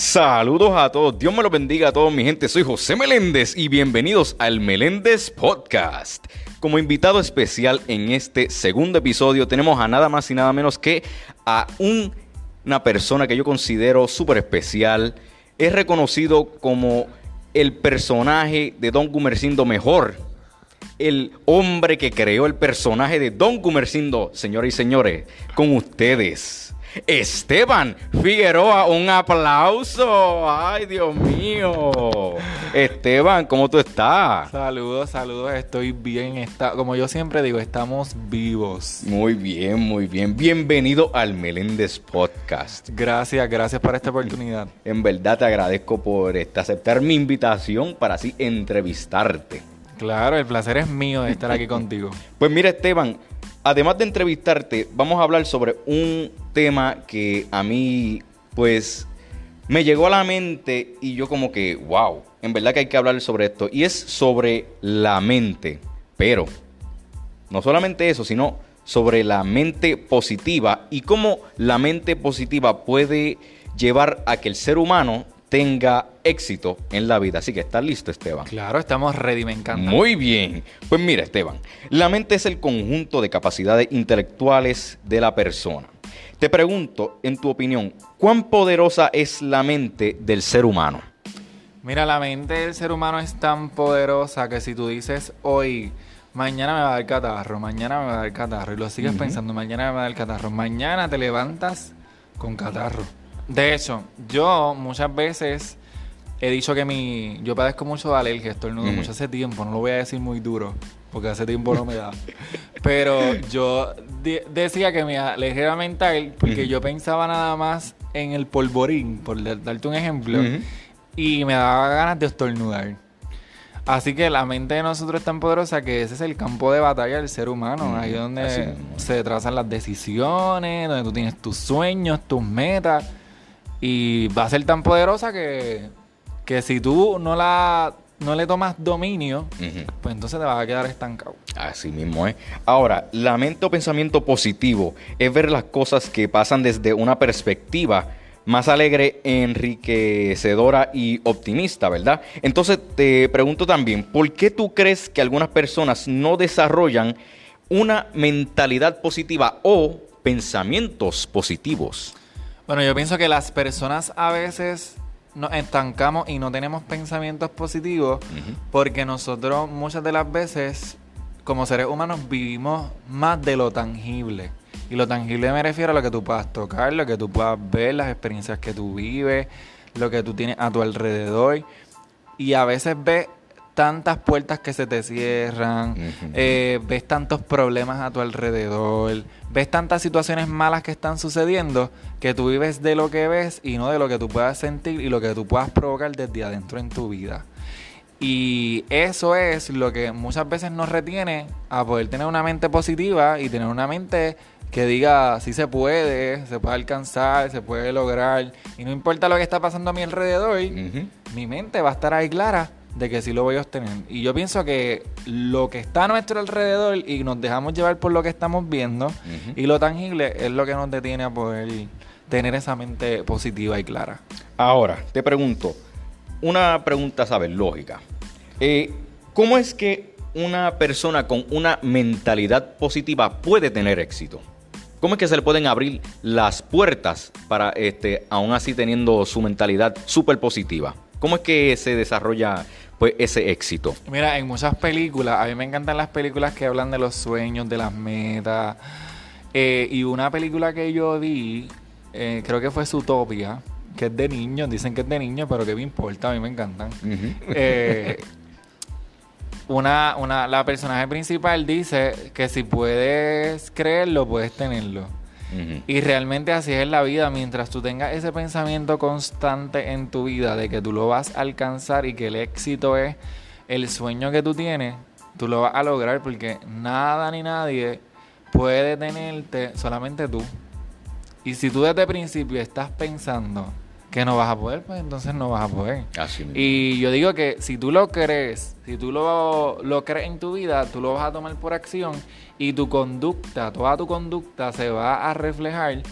Saludos a todos, Dios me lo bendiga a todos mi gente, soy José Meléndez y bienvenidos al Meléndez Podcast. Como invitado especial en este segundo episodio tenemos a nada más y nada menos que a un- una persona que yo considero súper especial. Es reconocido como el personaje de Don Gumercindo mejor. El hombre que creó el personaje de Don Gumercindo, señoras y señores, con ustedes. Esteban Figueroa, un aplauso. Ay, Dios mío. Esteban, ¿cómo tú estás? Saludos, saludos, estoy bien. Está, como yo siempre digo, estamos vivos. Muy bien, muy bien. Bienvenido al Meléndez Podcast. Gracias, gracias por esta oportunidad. En verdad te agradezco por este, aceptar mi invitación para así entrevistarte. Claro, el placer es mío de estar aquí contigo. Pues mira, Esteban, además de entrevistarte, vamos a hablar sobre un tema que a mí, pues, me llegó a la mente y yo como que, wow, en verdad que hay que hablar sobre esto. Y es sobre la mente. Pero, no solamente eso, sino sobre la mente positiva y cómo la mente positiva puede llevar a que el ser humano tenga éxito en la vida. Así que, ¿estás listo, Esteban? Claro, estamos ready, me encanta. Muy bien. Pues mira, Esteban, la mente es el conjunto de capacidades intelectuales de la persona. Te pregunto, en tu opinión, ¿cuán poderosa es la mente del ser humano? Mira, la mente del ser humano es tan poderosa que si tú dices hoy, mañana me va a dar catarro, mañana me va a dar catarro, y lo sigues pensando, mañana me va a dar catarro, mañana te levantas con catarro. De hecho, yo muchas veces he dicho que mi. Yo padezco mucho de alergia, estornudo Ujú. mucho hace tiempo, no lo voy a decir muy duro, porque hace tiempo no me da. Pero yo de- decía que mi alergia era mental, porque yo pensaba nada más en el polvorín, por da- darte un ejemplo, y me daba ganas de estornudar. Así que la mente de nosotros es tan poderosa que ese es el campo de batalla del ser humano. Ujú, Ahí es donde se trazan las decisiones, donde tú tienes tus sueños, tus metas. Y va a ser tan poderosa que, que si tú no la no le tomas dominio, pues entonces te vas a quedar estancado. Así mismo es. Ahora, la mente o pensamiento positivo es ver las cosas que pasan desde una perspectiva más alegre, enriquecedora y optimista, ¿verdad? Entonces te pregunto también, ¿por qué tú crees que algunas personas no desarrollan una mentalidad positiva o pensamientos positivos? Bueno, yo pienso que las personas a veces nos estancamos y no tenemos pensamientos positivos porque nosotros muchas de las veces como seres humanos vivimos más de lo tangible. Y lo tangible me refiero a lo que tú puedas tocar, lo que tú puedas ver, las experiencias que tú vives, lo que tú tienes a tu alrededor. Y a veces ves tantas puertas que se te cierran, eh, ves tantos problemas a tu alrededor, ves tantas situaciones malas que están sucediendo que tú vives de lo que ves y no de lo que tú puedas sentir y lo que tú puedas provocar desde adentro en tu vida. Y eso es lo que muchas veces nos retiene a poder tener una mente positiva y tener una mente que diga si se puede, se puede alcanzar, se puede lograr. Y no importa lo que está pasando a mi alrededor, mi mente va a estar ahí clara de que sí lo voy a obtener. Y yo pienso que lo que está a nuestro alrededor y nos dejamos llevar por lo que estamos viendo y lo tangible es lo que nos detiene a poder tener esa mente positiva y clara. Ahora, te pregunto, una pregunta, ¿sabes? Lógica. Eh, ¿Cómo es que una persona con una mentalidad positiva puede tener éxito? ¿Cómo es que se le pueden abrir las puertas para, este, aún así teniendo su mentalidad súper positiva? ¿Cómo es que se desarrolla pues, ese éxito? Mira, en muchas películas, a mí me encantan las películas que hablan de los sueños, de las metas. Eh, y una película que yo vi, eh, creo que fue Zootopia, que es de niños, dicen que es de niños, pero que me importa, a mí me encantan. Eh, una, una, la personaje principal dice que si puedes creerlo, puedes tenerlo. Y realmente así es la vida. Mientras tú tengas ese pensamiento constante en tu vida de que tú lo vas a alcanzar y que el éxito es el sueño que tú tienes, tú lo vas a lograr porque nada ni nadie puede tenerte, solamente tú. Y si tú desde el principio estás pensando que no vas a poder, pues entonces no vas a poder. Así mismo. Y yo digo que si tú lo crees, si tú lo, lo crees en tu vida, tú lo vas a tomar por acción y tu conducta, toda tu conducta se va a reflejar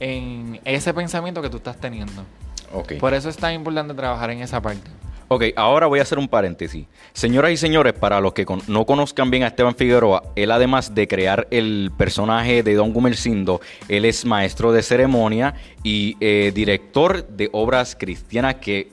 en ese pensamiento que tú estás teniendo. Ok. Por eso es tan importante trabajar en esa parte. Ok, ahora voy a hacer un paréntesis. Señoras y señores, para los que no conozcan bien a Esteban Figueroa, él además de crear el personaje de Don Gumercindo, él es maestro de ceremonia y eh, director de obras cristianas que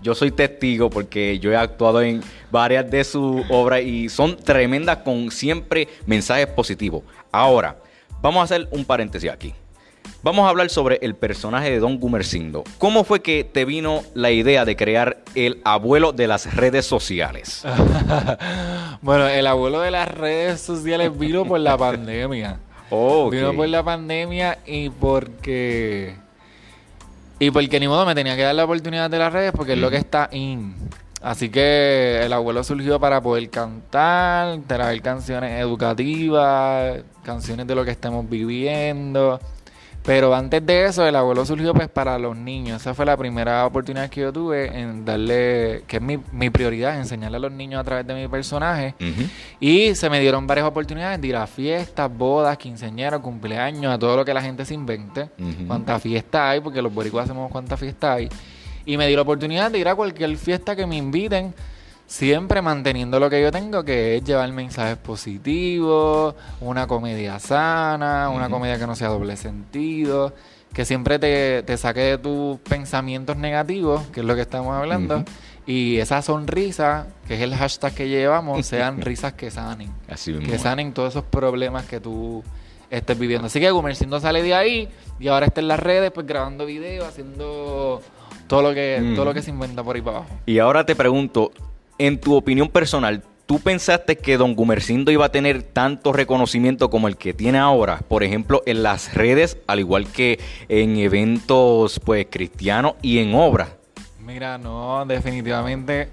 yo soy testigo porque yo he actuado en varias de sus obras y son tremendas con siempre mensajes positivos. Ahora, vamos a hacer un paréntesis aquí. Vamos a hablar sobre el personaje de Don Gumercindo. ¿Cómo fue que te vino la idea de crear el abuelo de las redes sociales? bueno, el abuelo de las redes sociales vino por la pandemia. Oh, ok. Vino por la pandemia y porque. Y porque ni modo me tenía que dar la oportunidad de las redes porque es lo que está in. Así que el abuelo surgió para poder cantar, traer canciones educativas, canciones de lo que estamos viviendo. Pero antes de eso, el abuelo surgió pues para los niños. Esa fue la primera oportunidad que yo tuve en darle, que es mi, mi prioridad, enseñarle a los niños a través de mi personaje. Y se me dieron varias oportunidades de ir a fiestas, bodas, quinceañeros, cumpleaños, a todo lo que la gente se invente. Ujú. Cuántas fiestas hay, porque los boricuas hacemos cuántas fiestas hay. Y me di la oportunidad de ir a cualquier fiesta que me inviten, siempre manteniendo lo que yo tengo, que es llevar mensajes positivos, una comedia sana, una comedia que no sea doble sentido, que siempre te, te saque de tus pensamientos negativos, que es lo que estamos hablando. Y esa sonrisa, que es el hashtag que llevamos, sean risas que sanen. Así mismo. Que sanen todos esos problemas que tú estés viviendo. Así que Gumercindo sale de ahí y ahora está en las redes, pues grabando videos, haciendo todo lo que, Mm. todo lo que se inventa por ahí para abajo. Y ahora te pregunto, en tu opinión personal, ¿tú pensaste que Don Gumercindo iba a tener tanto reconocimiento como el que tiene ahora? Por ejemplo, en las redes, al igual que en eventos pues cristianos y en obras. Mira, no, definitivamente.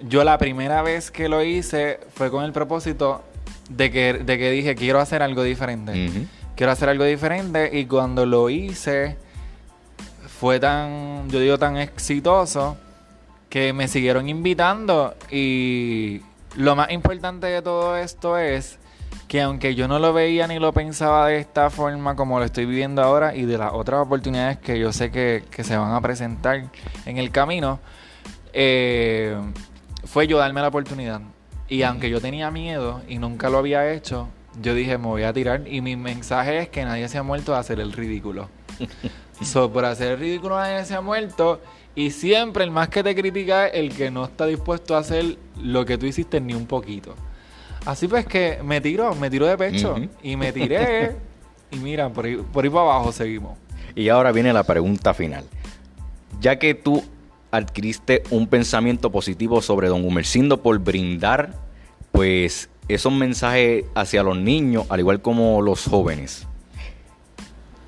Yo la primera vez que lo hice fue con el propósito de que, de que dije, quiero hacer algo diferente. Quiero hacer algo diferente y cuando lo hice fue tan, yo digo, tan exitoso que me siguieron invitando y lo más importante de todo esto es que aunque yo no lo veía ni lo pensaba de esta forma como lo estoy viviendo ahora y de las otras oportunidades que yo sé que, que se van a presentar en el camino, eh, fue yo darme la oportunidad. Y aunque yo tenía miedo y nunca lo había hecho, yo dije, me voy a tirar. Y mi mensaje es que nadie se ha muerto de hacer el ridículo. so, por hacer ridículo nadie se ha muerto. Y siempre el más que te critica es el que no está dispuesto a hacer lo que tú hiciste ni un poquito. Así pues que me tiró, me tiró de pecho. Y me tiré. y mira, por ahí, por ahí para abajo seguimos. Y ahora viene la pregunta final. Ya que tú adquiriste un pensamiento positivo sobre Don Gumercindo por brindar, pues, esos mensajes hacia los niños, al igual como los jóvenes.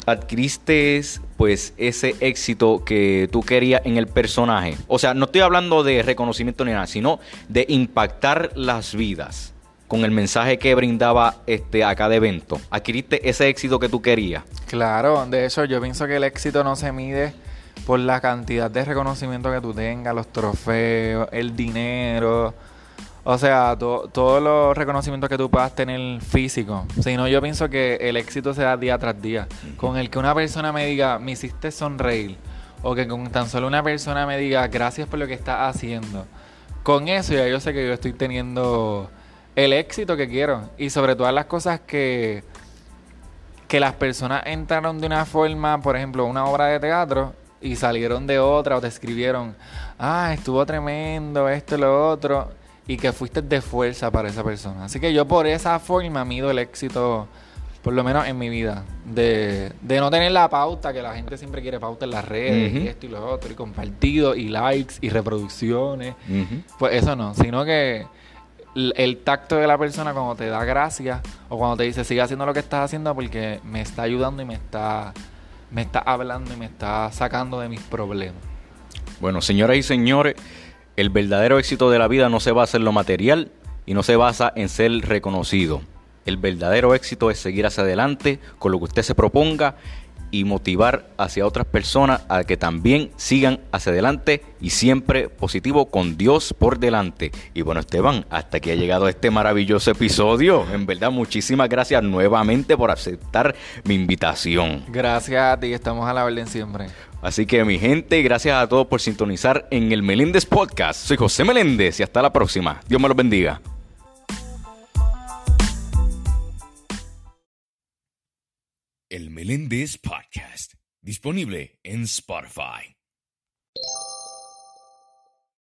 Adquiriste, pues, ese éxito que tú querías en el personaje. O sea, no estoy hablando de reconocimiento ni nada, sino de impactar las vidas con el mensaje que brindaba este a cada evento. Adquiriste ese éxito que tú querías. Claro, de hecho yo pienso que el éxito no se mide por la cantidad de reconocimiento que tú tengas, los trofeos, el dinero, o sea, to- todos los reconocimientos que tú puedas tener físico. Sino yo pienso que el éxito se da día tras día. Con el que una persona me diga, me hiciste sonreír, o que con tan solo una persona me diga, gracias por lo que estás haciendo. Con eso ya yo sé que yo estoy teniendo el éxito que quiero. Y sobre todas las cosas que que las personas entraron de una forma, por ejemplo, una obra de teatro y salieron de otra o te escribieron, ah, estuvo tremendo, esto y lo otro, y que fuiste de fuerza para esa persona. Así que yo por esa forma mido el éxito, por lo menos en mi vida, de, de no tener la pauta, que la gente siempre quiere pauta en las redes, y esto y lo otro, y compartido, y likes, y reproducciones. Pues eso no, sino que el, el tacto de la persona cuando te da gracias o cuando te dice sigue haciendo lo que estás haciendo porque me está ayudando y me está me está hablando y me está sacando de mis problemas. Bueno, señoras y señores, el verdadero éxito de la vida no se basa en lo material y no se basa en ser reconocido. El verdadero éxito es seguir hacia adelante con lo que usted se proponga y motivar hacia otras personas a que también sigan hacia adelante y siempre positivo con Dios por delante. Y bueno, Esteban, hasta que ha llegado este maravilloso episodio. En verdad, muchísimas gracias nuevamente por aceptar mi invitación. Gracias a ti, estamos a la orden siempre. Así que mi gente, gracias a todos por sintonizar en el Meléndez Podcast. Soy José Meléndez y hasta la próxima. Dios me los bendiga. Meléndez Podcast, disponible en Spotify.